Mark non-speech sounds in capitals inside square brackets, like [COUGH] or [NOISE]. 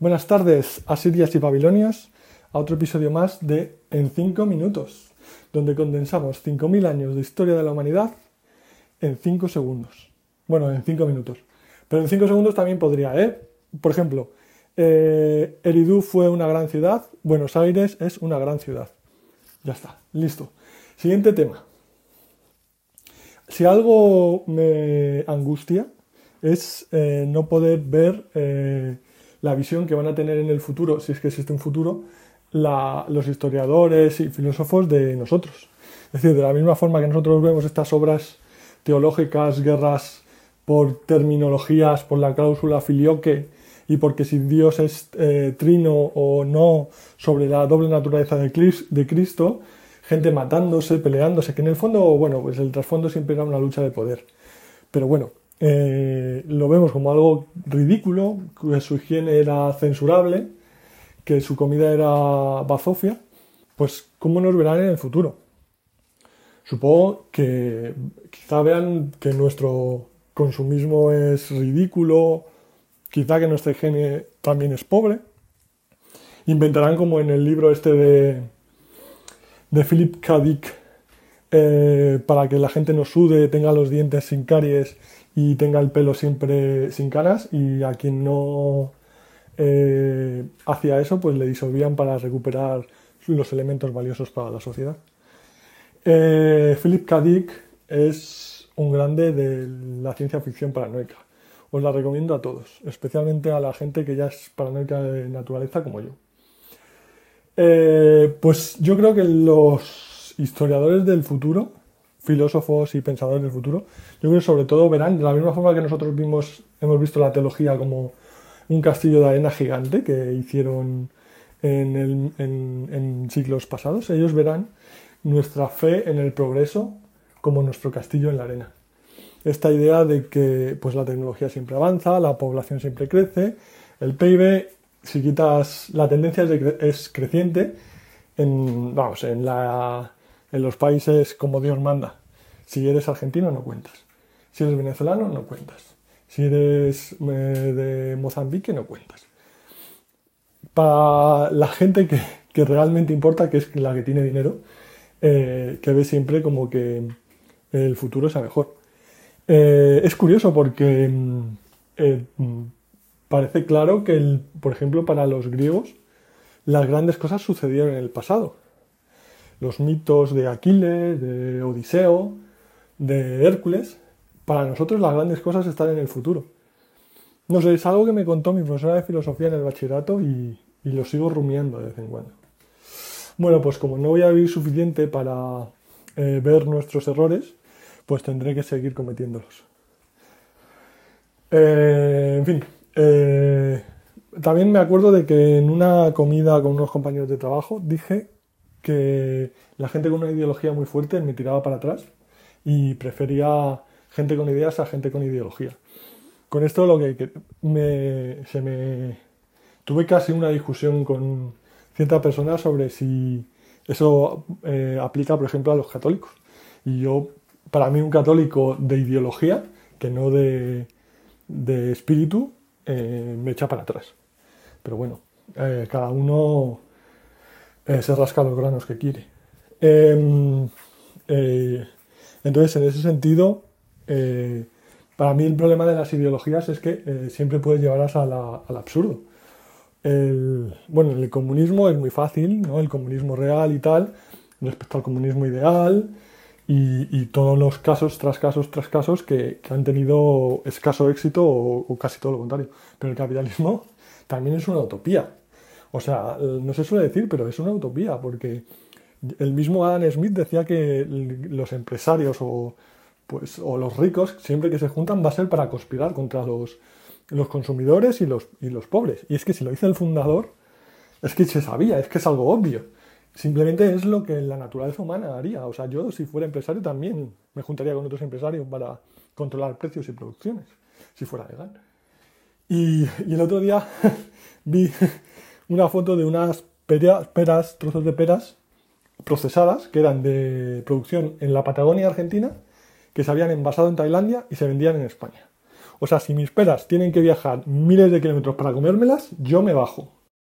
Buenas tardes, asirias y babilonias, a otro episodio más de En 5 minutos, donde condensamos 5.000 años de historia de la humanidad en 5 segundos. Bueno, en 5 minutos. Pero en 5 segundos también podría, ¿eh? Por ejemplo, eh, Eridú fue una gran ciudad, Buenos Aires es una gran ciudad. Ya está, listo. Siguiente tema. Si algo me angustia es eh, no poder ver eh, la visión que van a tener en el futuro, si es que existe un futuro, los historiadores y filósofos de nosotros. Es decir, de la misma forma que nosotros vemos estas obras teológicas, guerras por terminologías, por la cláusula filioque y porque si Dios es eh, trino o no sobre la doble naturaleza de Cristo, gente matándose, peleándose, que en el fondo, bueno, pues el trasfondo siempre era una lucha de poder. Pero bueno, eh, lo vemos como algo ridículo, que su higiene era censurable, que su comida era bazofia, pues ¿cómo nos verán en el futuro? Supongo que quizá vean que nuestro consumismo es ridículo, quizá que nuestra higiene también es pobre. Inventarán como en el libro este de, de Philip K. Eh, para que la gente no sude, tenga los dientes sin caries y tenga el pelo siempre sin caras y a quien no eh, hacía eso pues le disolvían para recuperar los elementos valiosos para la sociedad. Eh, Philip K. Dick es un grande de la ciencia ficción paranoica. Os la recomiendo a todos, especialmente a la gente que ya es paranoica de naturaleza como yo. Eh, pues yo creo que los historiadores del futuro filósofos y pensadores del futuro, yo creo que sobre todo verán, de la misma forma que nosotros vimos, hemos visto la teología como un castillo de arena gigante que hicieron en, en, siglos pasados, ellos verán nuestra fe en el progreso como nuestro castillo en la arena. Esta idea de que pues, la tecnología siempre avanza, la población siempre crece, el PIB, si quitas la tendencia es, creciente, en, vamos, en la en los países como Dios manda. Si eres argentino no cuentas. Si eres venezolano no cuentas. Si eres eh, de Mozambique no cuentas. Para la gente que, realmente importa, que es la que tiene dinero, eh, que ve siempre como que el futuro es mejor. Eh, es curioso porque mm, parece claro que, por ejemplo, para los griegos, las grandes cosas sucedieron en el pasado los mitos de Aquiles, de Odiseo, de Hércules, para nosotros las grandes cosas están en el futuro. No sé, es algo que me contó mi profesora de filosofía en el bachillerato y, lo sigo rumiando de vez en cuando. Bueno, pues como no voy a vivir suficiente para eh, ver nuestros errores, pues tendré que seguir cometiéndolos. Eh, en fin, eh, también me acuerdo de que en una comida con unos compañeros de trabajo dije que la gente con una ideología muy fuerte me tiraba para atrás y prefería gente con ideas a gente con ideología. Con esto lo que me, se me tuve casi una discusión con cierta persona sobre si eso eh, aplica, por ejemplo, a los católicos. Y yo, para mí, un católico de ideología, que no de, de espíritu, eh, me echa para atrás. Pero bueno, eh, cada uno eh, se rasca los granos que quiere. Em, eh, entonces, en ese sentido, eh, para mí el problema de las ideologías es que siempre puedes llevarlas al absurdo. bueno, el comunismo es muy fácil, ¿no? El comunismo real y tal, respecto al comunismo ideal, y, todos los casos tras casos tras casos que, han tenido escaso éxito o, casi todo lo contrario. Pero el capitalismo también es una utopía. O sea, no se suele decir, pero es una utopía, porque el mismo Adam Smith decía que los empresarios o, pues, o los ricos, siempre que se juntan, va a ser para conspirar contra los, los consumidores y los, y los pobres. Y es que si lo dice el fundador, es que se sabía, es que es algo obvio. Simplemente es lo que la naturaleza humana haría. O sea, yo si fuera empresario también me juntaría con otros empresarios para controlar precios y producciones, si fuera legal. Y el otro día [LAUGHS] vi una foto de unas peras, trozos de peras procesadas que eran de producción en la Patagonia Argentina, que se habían envasado en Tailandia y se vendían en España. O sea, si mis peras tienen que viajar miles de kilómetros para comérmelas, yo me bajo.